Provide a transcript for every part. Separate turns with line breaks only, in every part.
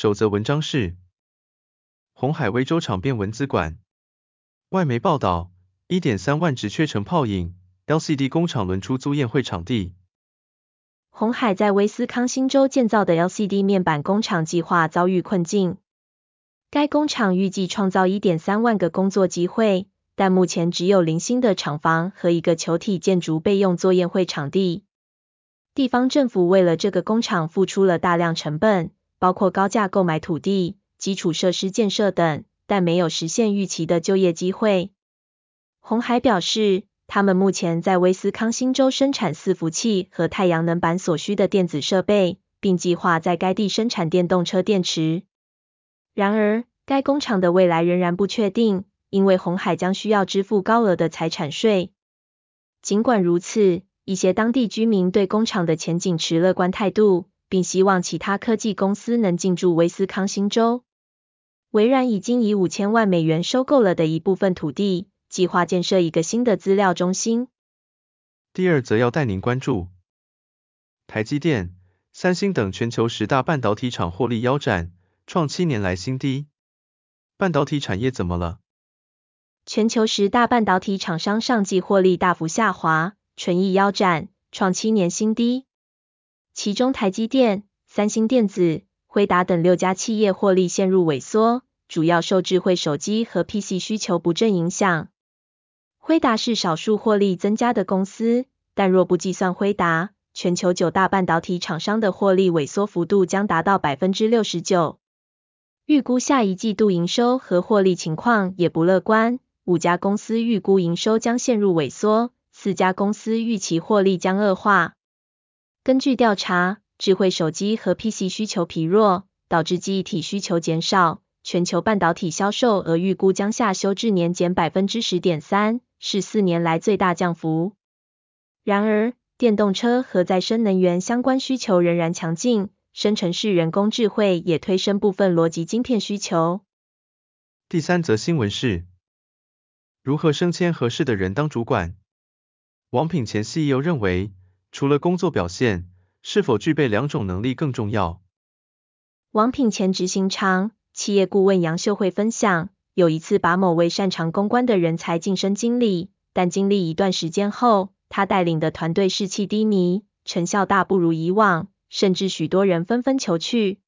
首则文章是：红海威州场变文资管。外媒报道，一点三万职缺成泡影，LCD 工厂轮出租宴会场地。
红海在威斯康星州建造的 LCD 面板工厂计划遭遇困境。该工厂预计创造一点三万个工作机会，但目前只有零星的厂房和一个球体建筑备用作宴会场地。地方政府为了这个工厂付出了大量成本，包括高价购买土地、基础设施建设等，但没有实现预期的就业机会。红海表示，他们目前在威斯康星州生产伺服器和太阳能板所需的电子设备，并计划在该地生产电动车电池。然而，该工厂的未来仍然不确定，因为红海将需要支付高额的财产税。尽管如此，一些当地居民对工厂的前景持乐观态度，并希望其他科技公司能进驻威斯康星州。微软已经以五千万美元收购了的一部分土地，计划建设一个新的资料中心。
第二则要带您关注，台积电、三星等全球十大半导体厂获利腰斩。创七年来新低，半导体产业怎么了？
全球十大半导体厂商上季获利大幅下滑，纯益腰斩，创七年新低。其中台积电、三星电子、辉达等六家企业获利陷入萎缩，主要受智慧手机和 PC 需求不振影响。辉达是少数获利增加的公司，但若不计算辉达，全球九大半导体厂商的获利萎缩幅度将达到百分之六十九。预估下一季度营收和获利情况也不乐观，五家公司预估营收将陷入萎缩，四家公司预期获利将恶化。根据调查，智慧手机和 PC 需求疲弱，导致记忆体需求减少，全球半导体销售额预估将下修至年减百分之十点三，是四年来最大降幅。然而，电动车和再生能源相关需求仍然强劲。生成式人工智慧也推升部分逻辑晶片需求。
第三则新闻是，如何升迁合适的人当主管？王品前 CEO 认为，除了工作表现，是否具备两种能力更重要。
王品前执行长、企业顾问杨秀慧分享，有一次把某位擅长公关的人才晋升经理，但经历一段时间后，他带领的团队士气低迷，成效大不如以往。甚至许多人纷纷求去。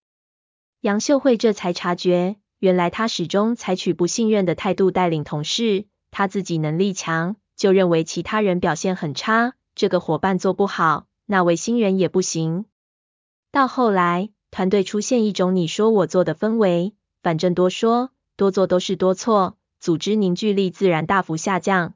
杨秀慧这才察觉，原来他始终采取不信任的态度带领同事，他自己能力强，就认为其他人表现很差，这个伙伴做不好，那位新人也不行。到后来，团队出现一种你说我做的氛围，反正多说多做都是多错，组织凝聚力自然大幅下降。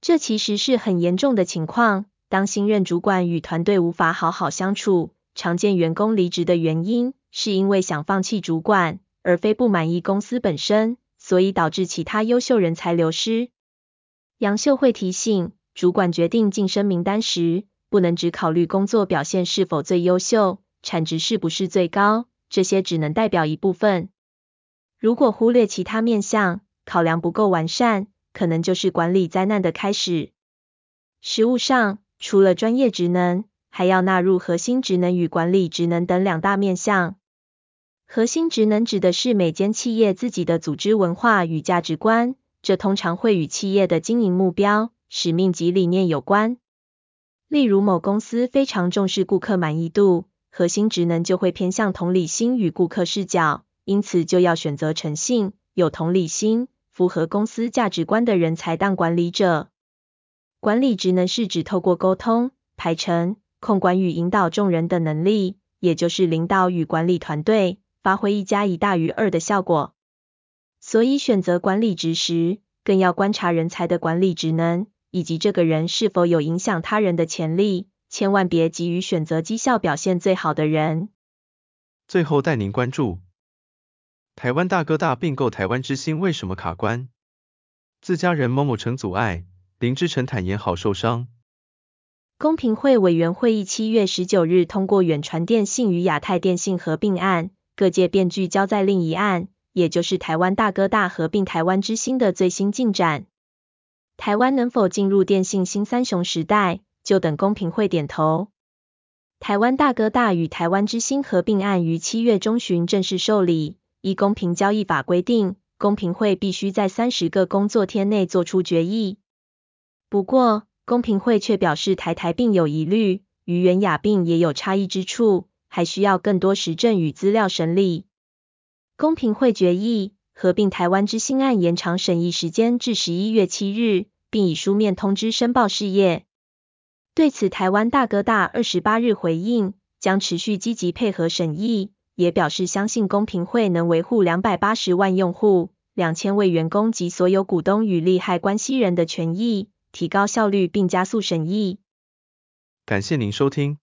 这其实是很严重的情况。当新任主管与团队无法好好相处，常见员工离职的原因，是因为想放弃主管，而非不满意公司本身，所以导致其他优秀人才流失。杨秀慧提醒，主管决定晋升名单时，不能只考虑工作表现是否最优秀，产值是不是最高，这些只能代表一部分。如果忽略其他面向，考量不够完善，可能就是管理灾难的开始。实务上，除了专业职能，还要纳入核心职能与管理职能等两大面向。核心职能指的是每间企业自己的组织文化与价值观，这通常会与企业的经营目标、使命及理念有关。例如，某公司非常重视顾客满意度，核心职能就会偏向同理心与顾客视角，因此就要选择诚信、有同理心、符合公司价值观的人才当管理者。管理职能是指透过沟通、排程、控管与引导众人的能力，也就是领导与管理团队，发挥一加一大于二的效果。所以选择管理职时，更要观察人才的管理职能，以及这个人是否有影响他人的潜力，千万别急于选择绩效表现最好的人。
最后带您关注，台湾大哥大并购台湾之星为什么卡关？自家人某某成阻碍，林志成坦言好受伤。
公平会委员会议七月十九日通过远传电信与亚太电信合并案，各界便聚焦在另一案，也就是台湾大哥大合并台湾之星的最新进展。台湾能否进入电信新三雄时代，就等公平会点头。台湾大哥大与台湾之星合并案于七月中旬正式受理。依公平交易法规定，公平会必须在三十个工作天内作出决议。不过，公平会却表示台台并有疑虑，与远亚并也有差异之处，还需要更多实证与资料审理。公平会决议，合并台湾之星案延长审议时间至十一月七日，并以书面通知申报事业。对此，台湾大哥大二十八日回应，将持续积极配合审议，也表示相信公平会能维护两百八十万用户、两千位员工及所有股东与利害关系人的权益，提高效率并加速审议。
感谢您收听，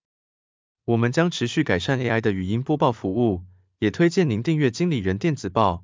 我们将持续改善 AI 的语音播报服务，也推荐您订阅经理人电子报，